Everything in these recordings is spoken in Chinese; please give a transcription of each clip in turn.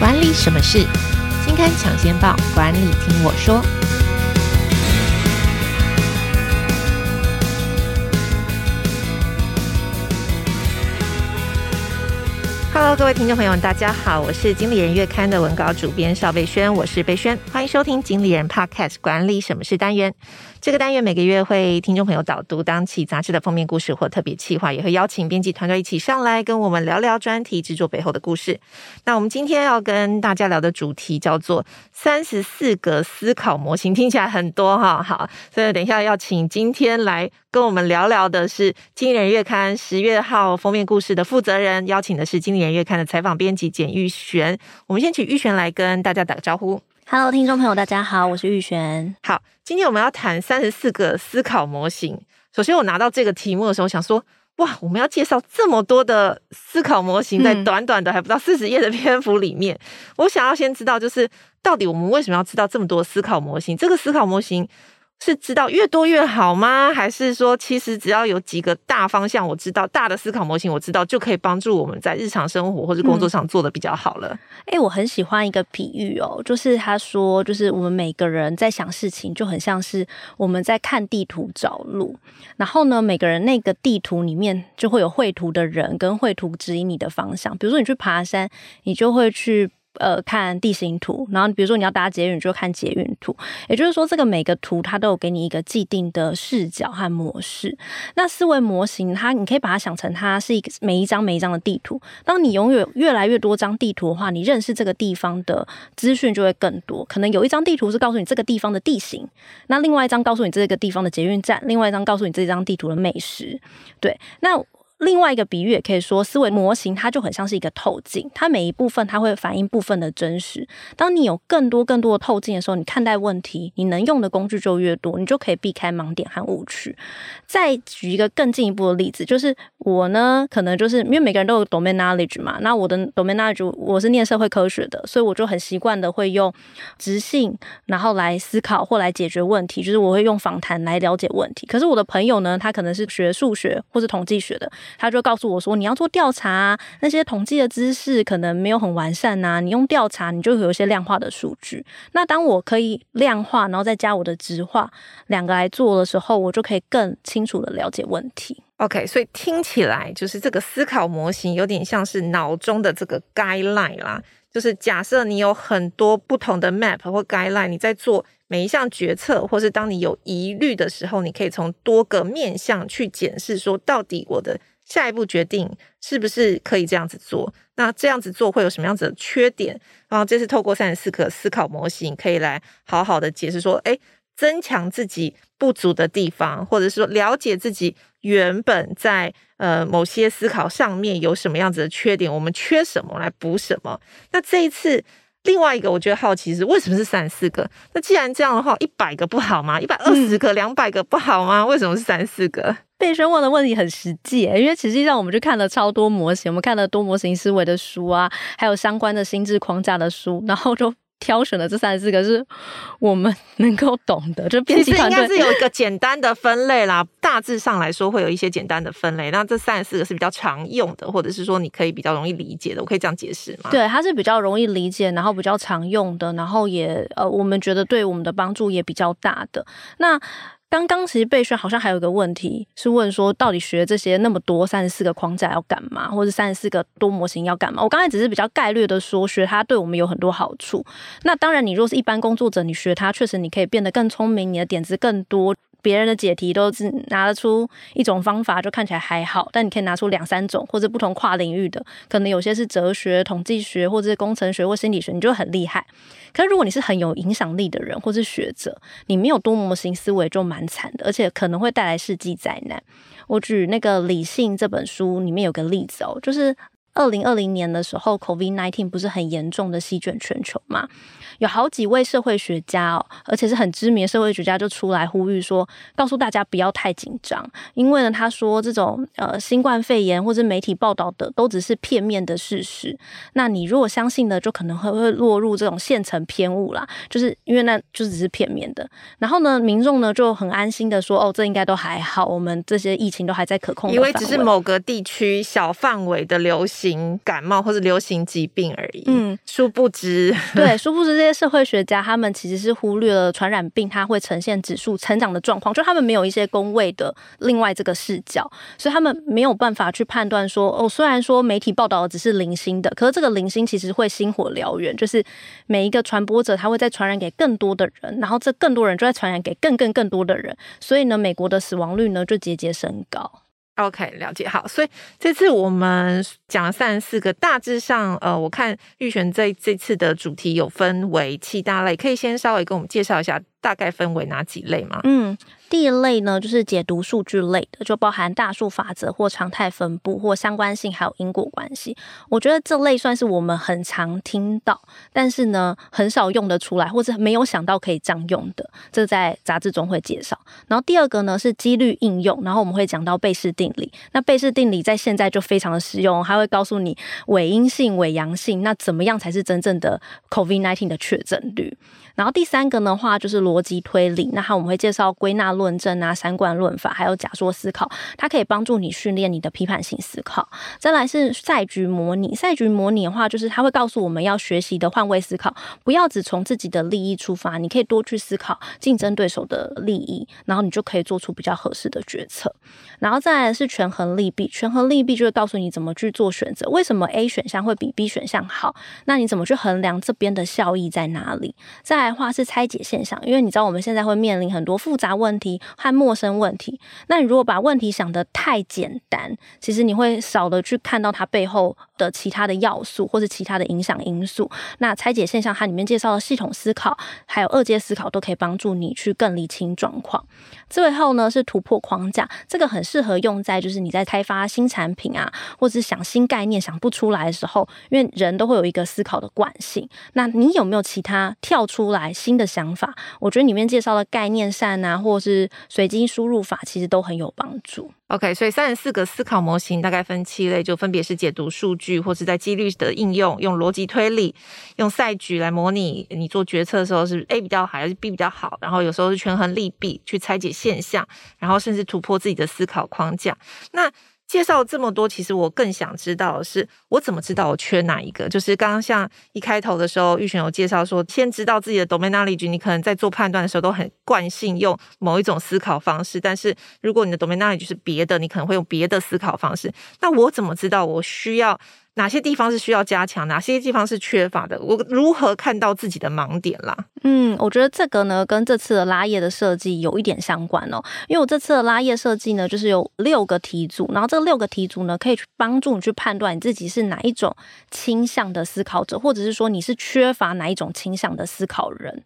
管理什么事？金刊抢先报，管理听我说。Hello，各位听众朋友，大家好，我是经理人月刊的文稿主编邵贝萱，我是贝萱，欢迎收听经理人 Podcast 管理什么事单元。这个单元每个月会听众朋友导读当期杂志的封面故事或特别企划，也会邀请编辑团队一起上来跟我们聊聊专题制作背后的故事。那我们今天要跟大家聊的主题叫做三十四个思考模型，听起来很多哈。好，所以等一下要请今天来跟我们聊聊的是《经理人月刊》十月号封面故事的负责人，邀请的是《经理人月刊》的采访编辑简玉璇。我们先请玉璇来跟大家打个招呼。Hello，听众朋友，大家好，我是玉璇。好，今天我们要谈三十四个思考模型。首先，我拿到这个题目的时候，想说，哇，我们要介绍这么多的思考模型，在短短的还不到四十页的篇幅里面，嗯，我想要先知道，就是到底我们为什么要知道这么多思考模型？这个思考模型。是知道越多越好吗？还是说，其实只要有几个大方向，我知道大的思考模型，我知道就可以帮助我们在日常生活或者工作上做的比较好了。哎、嗯欸，我很喜欢一个比喻哦，就是他说，就是我们每个人在想事情，就很像是我们在看地图找路。然后呢，每个人那个地图里面就会有绘图的人跟绘图指引你的方向。比如说你去爬山，你就会去。呃，看地形图，然后比如说你要搭捷运，就看捷运图。也就是说，这个每个图它都有给你一个既定的视角和模式。那思维模型，它你可以把它想成它是一个每一张每一张的地图。当你拥有越来越多张地图的话，你认识这个地方的资讯就会更多。可能有一张地图是告诉你这个地方的地形，那另外一张告诉你这个地方的捷运站，另外一张告诉你这张地图的美食。对，那。另外一个比喻也可以说，思维模型它就很像是一个透镜，它每一部分它会反映部分的真实。当你有更多更多的透镜的时候，你看待问题，你能用的工具就越多，你就可以避开盲点和误区。再举一个更进一步的例子，就是我呢，可能就是因为每个人都有 domain knowledge 嘛，那我的 domain knowledge 我是念社会科学的，所以我就很习惯的会用直性，然后来思考或来解决问题，就是我会用访谈来了解问题。可是我的朋友呢，他可能是学数学或是统计学的。他就告诉我说：“你要做调查，那些统计的知识可能没有很完善呐。你用调查，你就有一些量化的数据。那当我可以量化，然后再加我的直化两个来做的时候，我就可以更清楚的了解问题。OK，所以听起来就是这个思考模型有点像是脑中的这个 guideline 啦。就是假设你有很多不同的 map 或 guideline，你在做每一项决策，或是当你有疑虑的时候，你可以从多个面向去检视，说到底我的。”下一步决定是不是可以这样子做？那这样子做会有什么样子的缺点？然后这是透过三十四个思考模型，可以来好好的解释说，诶，增强自己不足的地方，或者是说了解自己原本在呃某些思考上面有什么样子的缺点，我们缺什么来补什么。那这一次另外一个我觉得好奇是为什么是三十四个？那既然这样的话，一百个不好吗？一百二十个、两百个不好吗？为什么是三四个？贝生问的问题很实际，因为实际上我们就看了超多模型，我们看了多模型思维的书啊，还有相关的心智框架的书，然后就挑选的这三十四个是我们能够懂的。就编辑团队是有一个简单的分类啦，大致上来说会有一些简单的分类。那这三十四个是比较常用的，或者是说你可以比较容易理解的，我可以这样解释吗？对，它是比较容易理解，然后比较常用的，然后也呃，我们觉得对我们的帮助也比较大的。那刚刚其实贝萱好像还有一个问题是问说，到底学这些那么多三十四个框架要干嘛，或者三十四个多模型要干嘛？我刚才只是比较概略的说，学它对我们有很多好处。那当然，你若是一般工作者，你学它确实你可以变得更聪明，你的点子更多。别人的解题都是拿得出一种方法，就看起来还好，但你可以拿出两三种或者不同跨领域的，可能有些是哲学、统计学，或者是工程学或心理学，你就很厉害。可是如果你是很有影响力的人或是学者，你没有多模型思维就蛮惨的，而且可能会带来世纪灾难。我举那个《理性》这本书里面有个例子哦，就是二零二零年的时候，COVID-19 不是很严重的席卷全球吗？有好几位社会学家哦，而且是很知名的社会学家，就出来呼吁说，告诉大家不要太紧张，因为呢，他说这种呃新冠肺炎或者媒体报道的都只是片面的事实，那你如果相信呢，就可能会会落入这种现成偏误啦，就是因为那就只是片面的。然后呢，民众呢就很安心的说，哦，这应该都还好，我们这些疫情都还在可控因，为只是某个地区小范围的流行。行感冒或者流行疾病而已。嗯，殊不知，对，殊不知这些社会学家他们其实是忽略了传染病它会呈现指数成长的状况，就他们没有一些工位的另外这个视角，所以他们没有办法去判断说，哦，虽然说媒体报道的只是零星的，可是这个零星其实会星火燎原，就是每一个传播者他会再传染给更多的人，然后这更多人就在传染给更更更多的人，所以呢，美国的死亡率呢就节节升高。OK，了解。好，所以这次我们讲了三十四个，大致上，呃，我看玉璇这这次的主题有分为七大类，可以先稍微跟我们介绍一下，大概分为哪几类吗？嗯。第一类呢，就是解读数据类的，就包含大数法则或常态分布或相关性，还有因果关系。我觉得这类算是我们很常听到，但是呢，很少用得出来，或者没有想到可以这样用的。这在杂志中会介绍。然后第二个呢是几率应用，然后我们会讲到贝氏定理。那贝氏定理在现在就非常的实用，还会告诉你伪阴性、伪阳性，那怎么样才是真正的 COVID-19 的确诊率？然后第三个的话就是逻辑推理，那我们会介绍归纳论证啊、三观论法，还有假说思考，它可以帮助你训练你的批判性思考。再来是赛局模拟，赛局模拟的话，就是它会告诉我们要学习的换位思考，不要只从自己的利益出发，你可以多去思考竞争对手的利益，然后你就可以做出比较合适的决策。然后再来是权衡利弊，权衡利弊就会告诉你怎么去做选择，为什么 A 选项会比 B 选项好，那你怎么去衡量这边的效益在哪里？再来的话是拆解现象，因为你知道我们现在会面临很多复杂问题和陌生问题，那你如果把问题想得太简单，其实你会少的去看到它背后的其他的要素或者其他的影响因素。那拆解现象它里面介绍的系统思考还有二阶思考都可以帮助你去更理清状况。最后呢是突破框架，这个很适合用在就是你在开发新产品啊，或者是想新概念想不出来的时候，因为人都会有一个思考的惯性。那你有没有其他跳出来新的想法？我觉得里面介绍的概念扇啊，或者是随机输入法，其实都很有帮助。OK，所以三十四个思考模型大概分七类，就分别是解读数据，或是在几率的应用，用逻辑推理，用赛局来模拟你做决策的时候是 A 比较好还是 B 比较好，然后有时候是权衡利弊去拆解现象，然后甚至突破自己的思考框架。那介绍这么多，其实我更想知道的是，我怎么知道我缺哪一个？就是刚刚像一开头的时候，玉璇有介绍说，先知道自己的 domain knowledge，你可能在做判断的时候都很惯性用某一种思考方式，但是如果你的 domain knowledge 是别的，你可能会用别的思考方式。那我怎么知道我需要？哪些地方是需要加强，哪些地方是缺乏的？我如何看到自己的盲点啦？嗯，我觉得这个呢，跟这次的拉页的设计有一点相关哦。因为我这次的拉页设计呢，就是有六个题组，然后这六个题组呢，可以去帮助你去判断你自己是哪一种倾向的思考者，或者是说你是缺乏哪一种倾向的思考人。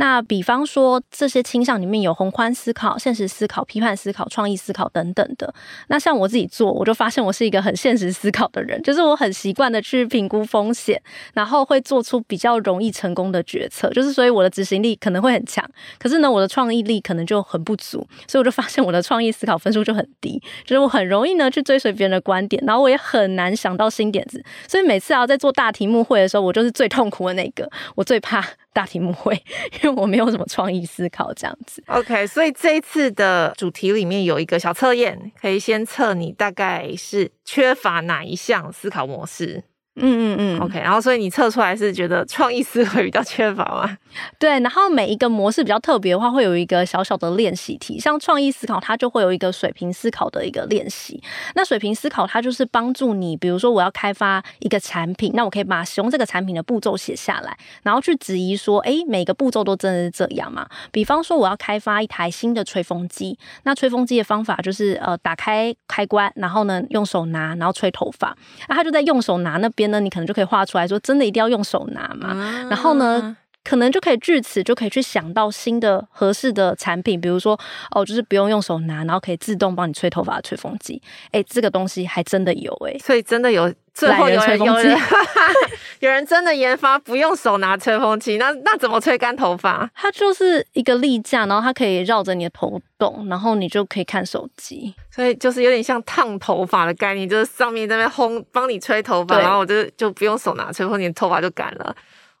那比方说，这些倾向里面有宏观思考、现实思考、批判思考、创意思考等等的。那像我自己做，我就发现我是一个很现实思考的人，就是我很习惯的去评估风险，然后会做出比较容易成功的决策。就是所以我的执行力可能会很强，可是呢，我的创意力可能就很不足。所以我就发现我的创意思考分数就很低，就是我很容易呢去追随别人的观点，然后我也很难想到新点子。所以每次啊在做大题目会的时候，我就是最痛苦的那个，我最怕。大题目会，因为我没有什么创意思考这样子。OK，所以这一次的主题里面有一个小测验，可以先测你大概是缺乏哪一项思考模式。嗯嗯嗯，OK，然后所以你测出来是觉得创意思维比较缺乏吗？对，然后每一个模式比较特别的话，会有一个小小的练习题，像创意思考，它就会有一个水平思考的一个练习。那水平思考它就是帮助你，比如说我要开发一个产品，那我可以把使用这个产品的步骤写下来，然后去质疑说，诶，每个步骤都真的是这样吗？比方说我要开发一台新的吹风机，那吹风机的方法就是呃打开开关，然后呢用手拿，然后吹头发，那他就在用手拿那边。那你可能就可以画出来说，真的一定要用手拿嘛？然后呢，可能就可以据此就可以去想到新的合适的产品，比如说哦，就是不用用手拿，然后可以自动帮你吹头发的吹风机。哎，这个东西还真的有哎，所以真的有，最后有人有人，有人真的研发不用手拿吹风机，那那怎么吹干头发？它就是一个立架，然后它可以绕着你的头动，然后你就可以看手机。所以就是有点像烫头发的概念，就是上面在那边烘，帮你吹头发，然后我就就不用手拿吹风机，头发就干了。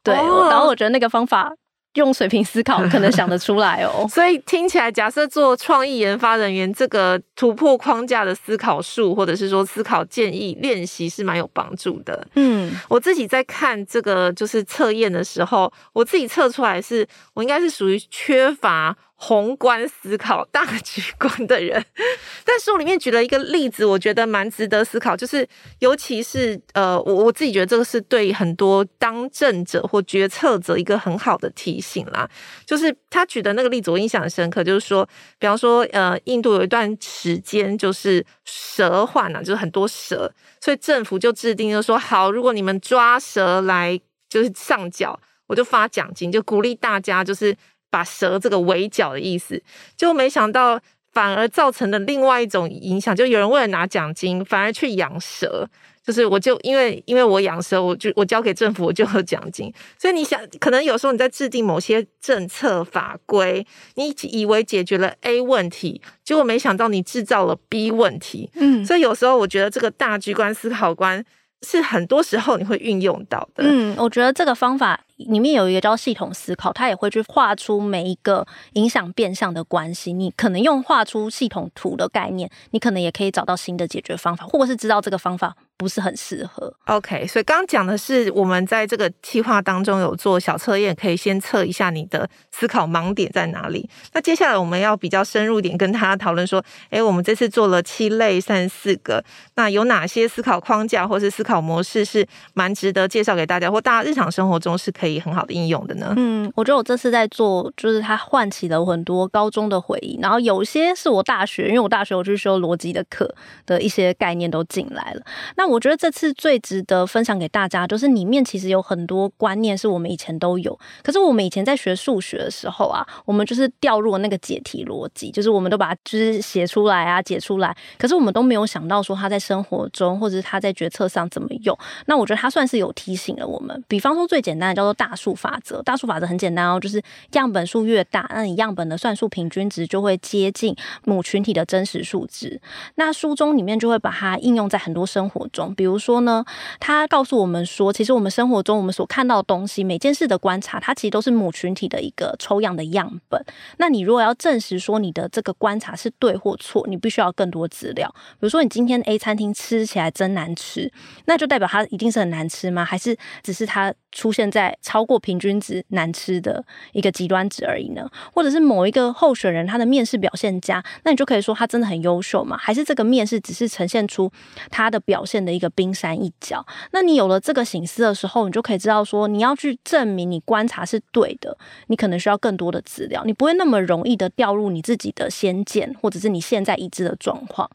对，然后我觉得那个方法用水平思考可能想得出来哦。所以听起来，假设做创意研发人员，这个突破框架的思考术，或者是说思考建议练习是蛮有帮助的。嗯，我自己在看这个就是测验的时候，我自己测出来是我应该是属于缺乏。宏观思考大局观的人，但书里面举了一个例子，我觉得蛮值得思考，就是尤其是呃，我我自己觉得这个是对很多当政者或决策者一个很好的提醒啦。就是他举的那个例子，我印象很深刻，就是说，比方说呃，印度有一段时间就是蛇患啊，就是很多蛇，所以政府就制定就说，好，如果你们抓蛇来就是上缴，我就发奖金，就鼓励大家就是。把蛇这个围剿的意思，就没想到反而造成了另外一种影响，就有人为了拿奖金，反而去养蛇。就是我就因为因为我养蛇，我就我交给政府，我就有奖金。所以你想，可能有时候你在制定某些政策法规，你以为解决了 A 问题，结果没想到你制造了 B 问题。嗯，所以有时候我觉得这个大局观思考观是很多时候你会运用到的。嗯，我觉得这个方法。里面有一个叫系统思考，它也会去画出每一个影响变相的关系。你可能用画出系统图的概念，你可能也可以找到新的解决方法，或者是知道这个方法不是很适合。OK，所以刚刚讲的是我们在这个计划当中有做小测验，可以先测一下你的思考盲点在哪里。那接下来我们要比较深入点跟大家讨论说，诶，我们这次做了七类三十四个，那有哪些思考框架或是思考模式是蛮值得介绍给大家，或大家日常生活中是可以。可以很好的应用的呢。嗯，我觉得我这次在做，就是它唤起了很多高中的回忆，然后有些是我大学，因为我大学我去修逻辑的课的一些概念都进来了。那我觉得这次最值得分享给大家，就是里面其实有很多观念是我们以前都有，可是我们以前在学数学的时候啊，我们就是掉入了那个解题逻辑，就是我们都把它就是写出来啊，解出来，可是我们都没有想到说它在生活中或者是它在决策上怎么用。那我觉得它算是有提醒了我们，比方说最简单的叫做。大数法则，大数法则很简单哦，就是样本数越大，那你样本的算术平均值就会接近母群体的真实数值。那书中里面就会把它应用在很多生活中，比如说呢，他告诉我们说，其实我们生活中我们所看到的东西，每件事的观察，它其实都是母群体的一个抽样的样本。那你如果要证实说你的这个观察是对或错，你必须要更多资料。比如说你今天 A 餐厅吃起来真难吃，那就代表它一定是很难吃吗？还是只是它出现在超过平均值难吃的一个极端值而已呢？或者是某一个候选人他的面试表现佳，那你就可以说他真的很优秀嘛？还是这个面试只是呈现出他的表现的一个冰山一角？那你有了这个省思的时候，你就可以知道说，你要去证明你观察是对的，你可能需要更多的资料，你不会那么容易的掉入你自己的先见，或者是你现在已知的状况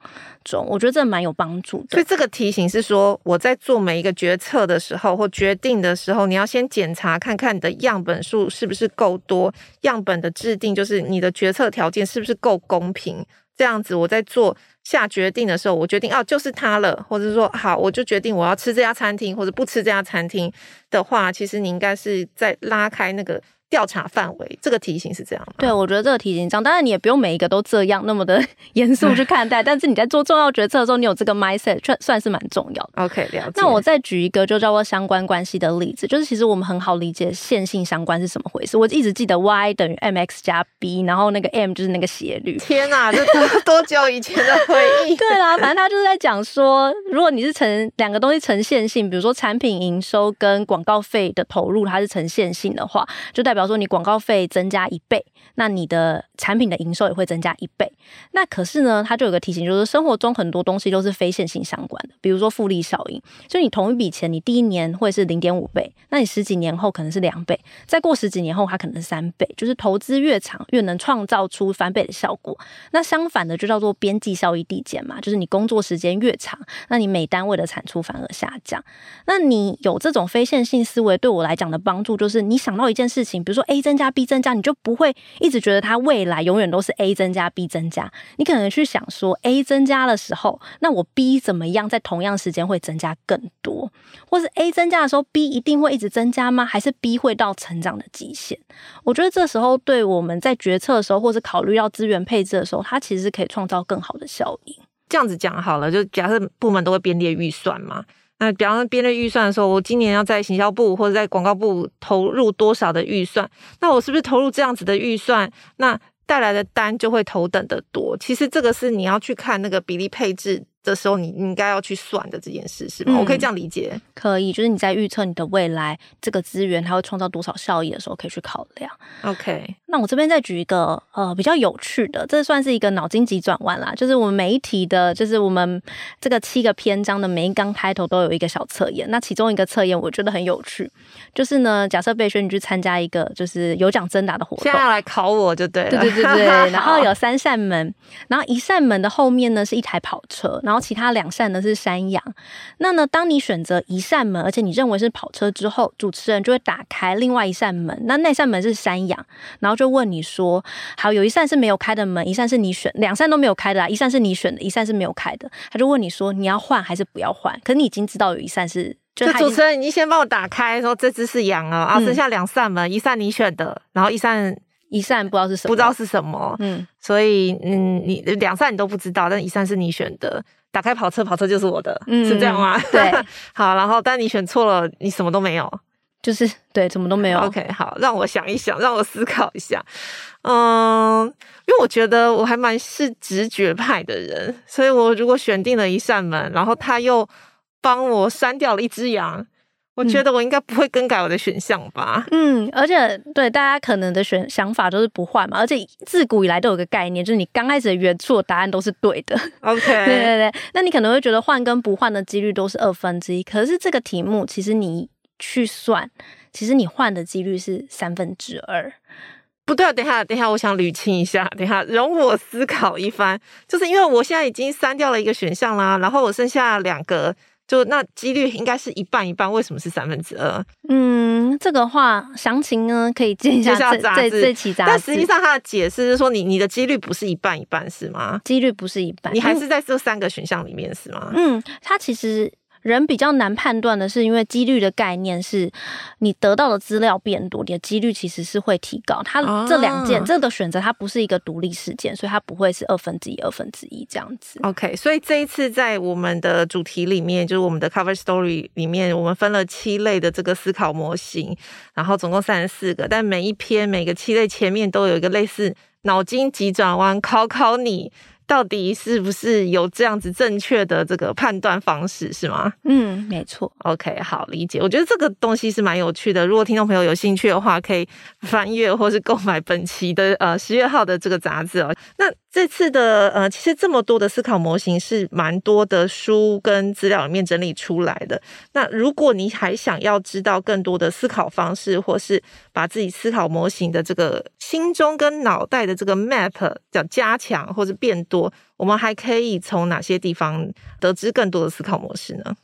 中。我觉得这蛮有帮助的。所以这个提醒是说，我在做每一个决策的时候或决定的时候，你要先检查看看你的样本数是不是够多，样本的制定就是你的决策条件是不是够公平，这样子我在做下决定的时候，我决定哦就是他了，或者说好我就决定我要吃这家餐厅或者不吃这家餐厅的话，其实你应该是在拉开那个。调查范围，这个题型是这样吗？对，我觉得这个题型这样。当然，你也不用每一个都这样那么的 严肃去看待。但是你在做重要决策的时候，你有这个 mindset，算算是蛮重要的。OK，了解。那我再举一个就叫做相关关系的例子，就是其实我们很好理解线性相关是什么回事。我一直记得 y 等于 mx 加 b，然后那个 m 就是那个斜率。天哪，这多多久以前的回忆？对啦，反正他就是在讲说，如果你是呈两个东西呈线性，比如说产品营收跟广告费的投入，它是呈线性的话，就代表说你广告费。增加一倍，那你的产品的营收也会增加一倍。那可是呢，它就有个提醒，就是生活中很多东西都是非线性相关的，比如说复利效应。就你同一笔钱，你第一年会是零点五倍，那你十几年后可能是两倍，再过十几年后它可能是三倍。就是投资越长，越能创造出翻倍的效果。那相反的就叫做边际效益递减嘛，就是你工作时间越长，那你每单位的产出反而下降。那你有这种非线性思维，对我来讲的帮助就是，你想到一件事情，比如说 A 增加 B。增加，你就不会一直觉得它未来永远都是 A 增加 B 增加。你可能去想说，A 增加的时候，那我 B 怎么样，在同样时间会增加更多？或是 A 增加的时候，B 一定会一直增加吗？还是 B 会到成长的极限？我觉得这时候对我们在决策的时候，或是考虑到资源配置的时候，它其实是可以创造更好的效应。这样子讲好了，就假设部门都会编列预算嘛。那比方说编列预算的时候，我今年要在行销部或者在广告部投入多少的预算？那我是不是投入这样子的预算？那带来的单就会头等的多。其实这个是你要去看那个比例配置。的时候，你应该要去算的这件事是吗？嗯、我可以这样理解，可以，就是你在预测你的未来这个资源它会创造多少效益的时候，可以去考量。OK，那我这边再举一个呃比较有趣的，这算是一个脑筋急转弯啦，就是我们每一题的，就是我们这个七个篇章的每一章开头都有一个小测验。那其中一个测验我觉得很有趣，就是呢，假设贝轩你去参加一个就是有奖征答的活动，现在要来考我就对了，对对对对，然后有三扇门，然后一扇门的后面呢是一台跑车，然后其他两扇呢是山羊。那呢，当你选择一扇门，而且你认为是跑车之后，主持人就会打开另外一扇门。那那扇门是山羊，然后就问你说：“好，有一扇是没有开的门，一扇是你选，两扇都没有开的啊，一扇是你选的，一扇是没有开的。”他就问你说：“你要换还是不要换？”可是你已经知道有一扇是，就，就主持人，你先帮我打开，说这只是羊啊，啊，剩下两扇门，一扇你选的，然后一扇。一扇不知道是什么，不知道是什么，嗯，所以嗯，你两扇你都不知道，但一扇是你选的。打开跑车，跑车就是我的，嗯、是这样吗？对，好，然后但你选错了，你什么都没有，就是对，什么都没有。OK，好，让我想一想，让我思考一下。嗯，因为我觉得我还蛮是直觉派的人，所以我如果选定了一扇门，然后他又帮我删掉了一只羊。我觉得我应该不会更改我的选项吧。嗯，而且对大家可能的选想法都是不换嘛，而且自古以来都有个概念，就是你刚开始的原错答案都是对的。OK，对对对，那你可能会觉得换跟不换的几率都是二分之一，可是这个题目其实你去算，其实你换的几率是三分之二。不对啊，等一下，等一下，我想捋清一下，等一下，容我思考一番，就是因为我现在已经删掉了一个选项啦，然后我剩下两个。就那几率应该是一半一半，为什么是三分之二？嗯，这个话详情呢可以见一下这这这期杂志。但实际上它的解释是说你，你你的几率不是一半一半是吗？几率不是一半，你还是在这三个选项里面是吗？嗯，它其实。人比较难判断的是，因为几率的概念是，你得到的资料变多，你的几率其实是会提高。它这两件、啊、这个选择，它不是一个独立事件，所以它不会是二分之一、二分之一这样子。OK，所以这一次在我们的主题里面，就是我们的 Cover Story 里面，我们分了七类的这个思考模型，然后总共三十四个，但每一篇每个七类前面都有一个类似脑筋急转弯，考考你。到底是不是有这样子正确的这个判断方式是吗？嗯，没错。OK，好，理解。我觉得这个东西是蛮有趣的。如果听众朋友有兴趣的话，可以翻阅或是购买本期的呃十月号的这个杂志哦。那这次的呃，其实这么多的思考模型是蛮多的书跟资料里面整理出来的。那如果你还想要知道更多的思考方式，或是把自己思考模型的这个心中跟脑袋的这个 map 叫加强或者变多。我们还可以从哪些地方得知更多的思考模式呢？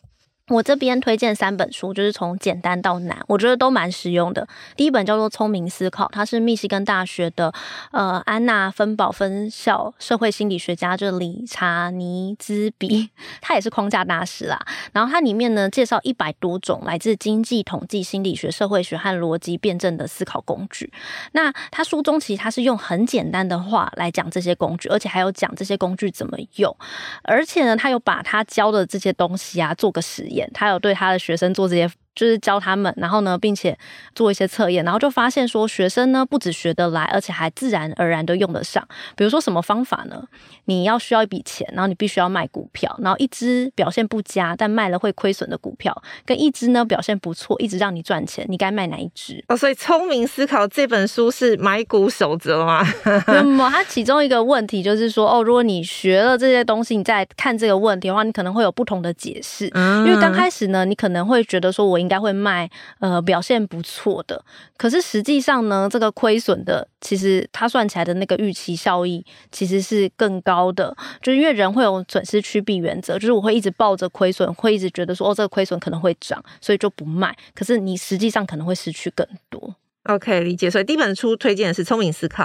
我这边推荐三本书，就是从简单到难，我觉得都蛮实用的。第一本叫做《聪明思考》，它是密西根大学的呃安娜芬堡分校社会心理学家，就是理查尼兹比，他也是框架大师啦。然后它里面呢介绍一百多种来自经济、统计、心理学、社会学和逻辑辩证的思考工具。那他书中其实他是用很简单的话来讲这些工具，而且还有讲这些工具怎么用，而且呢他有把他教的这些东西啊做个实验。他有对他的学生做这些。就是教他们，然后呢，并且做一些测验，然后就发现说，学生呢不止学得来，而且还自然而然的用得上。比如说什么方法呢？你要需要一笔钱，然后你必须要卖股票，然后一只表现不佳但卖了会亏损的股票，跟一只呢表现不错，一直让你赚钱，你该卖哪一只？哦，所以聪明思考这本书是买股守则吗？那 么它其中一个问题就是说，哦，如果你学了这些东西，你再看这个问题的话，你可能会有不同的解释。嗯，因为刚开始呢，你可能会觉得说我应。应该会卖呃表现不错的，可是实际上呢，这个亏损的其实它算起来的那个预期效益其实是更高的，就是因为人会有损失趋避原则，就是我会一直抱着亏损，会一直觉得说哦这个亏损可能会涨，所以就不卖，可是你实际上可能会失去更多。OK，理解。所以第一本书推荐的是《聪明思考》。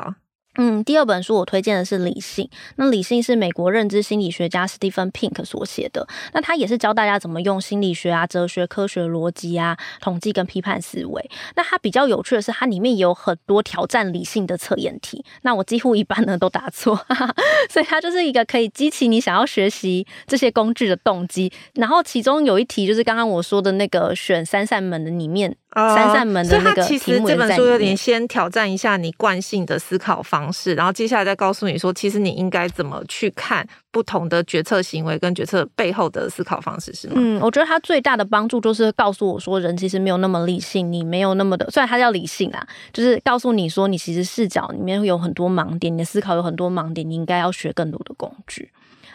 嗯，第二本书我推荐的是《理性》，那《理性》是美国认知心理学家 Stephen Pink 所写的，那他也是教大家怎么用心理学啊、哲学、科学逻辑啊、统计跟批判思维。那它比较有趣的是，它里面有很多挑战理性的测验题，那我几乎一般呢都答错，哈哈，所以它就是一个可以激起你想要学习这些工具的动机。然后其中有一题就是刚刚我说的那个选三扇门的里面。三扇门的那个题目，其实这本书有点先挑战一下你惯性的思考方式，然后接下来再告诉你说，其实你应该怎么去看不同的决策行为跟决策背后的思考方式，是吗？嗯，我觉得它最大的帮助就是告诉我说，人其实没有那么理性，你没有那么的，虽然它叫理性啊，就是告诉你说，你其实视角里面会有很多盲点，你的思考有很多盲点，你应该要学更多的工具。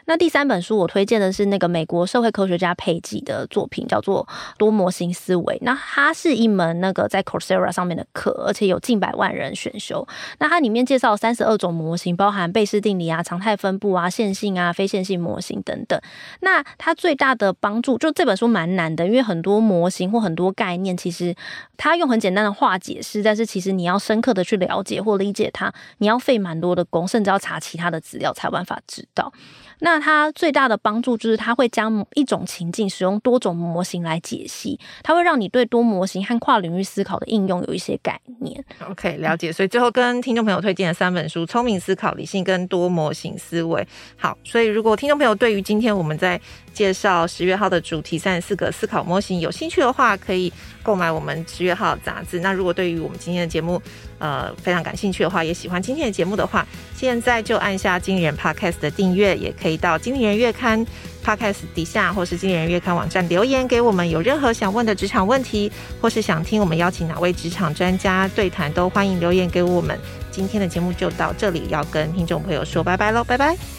那第三本书我推荐的是那个美国社会科学家佩吉的作品，叫做《多模型思维》。那它是一门那个在 Coursera 上面的课，而且有近百万人选修。那它里面介绍三十二种模型，包含贝氏定理啊、常态分布啊、线性啊、非线性模型等等。那它最大的帮助，就这本书蛮难的，因为很多模型或很多概念，其实它用很简单的话解释，但是其实你要深刻的去了解或理解它，你要费蛮多的功，甚至要查其他的资料才有办法知道。那它最大的帮助就是，它会将一种情境使用多种模型来解析，它会让你对多模型和跨领域思考的应用有一些概念。OK，了解。所以最后跟听众朋友推荐的三本书：《聪明思考》、《理性》跟《多模型思维》。好，所以如果听众朋友对于今天我们在介绍十月号的主题三十四个思考模型有兴趣的话，可以购买我们十月号杂志。那如果对于我们今天的节目，呃，非常感兴趣的话，也喜欢今天的节目的话，现在就按下经理人 Podcast 的订阅，也可以以到经理人月刊 Podcast 底下，或是经理人月刊网站留言给我们。有任何想问的职场问题，或是想听我们邀请哪位职场专家对谈，都欢迎留言给我们。今天的节目就到这里，要跟听众朋友说拜拜喽，拜拜。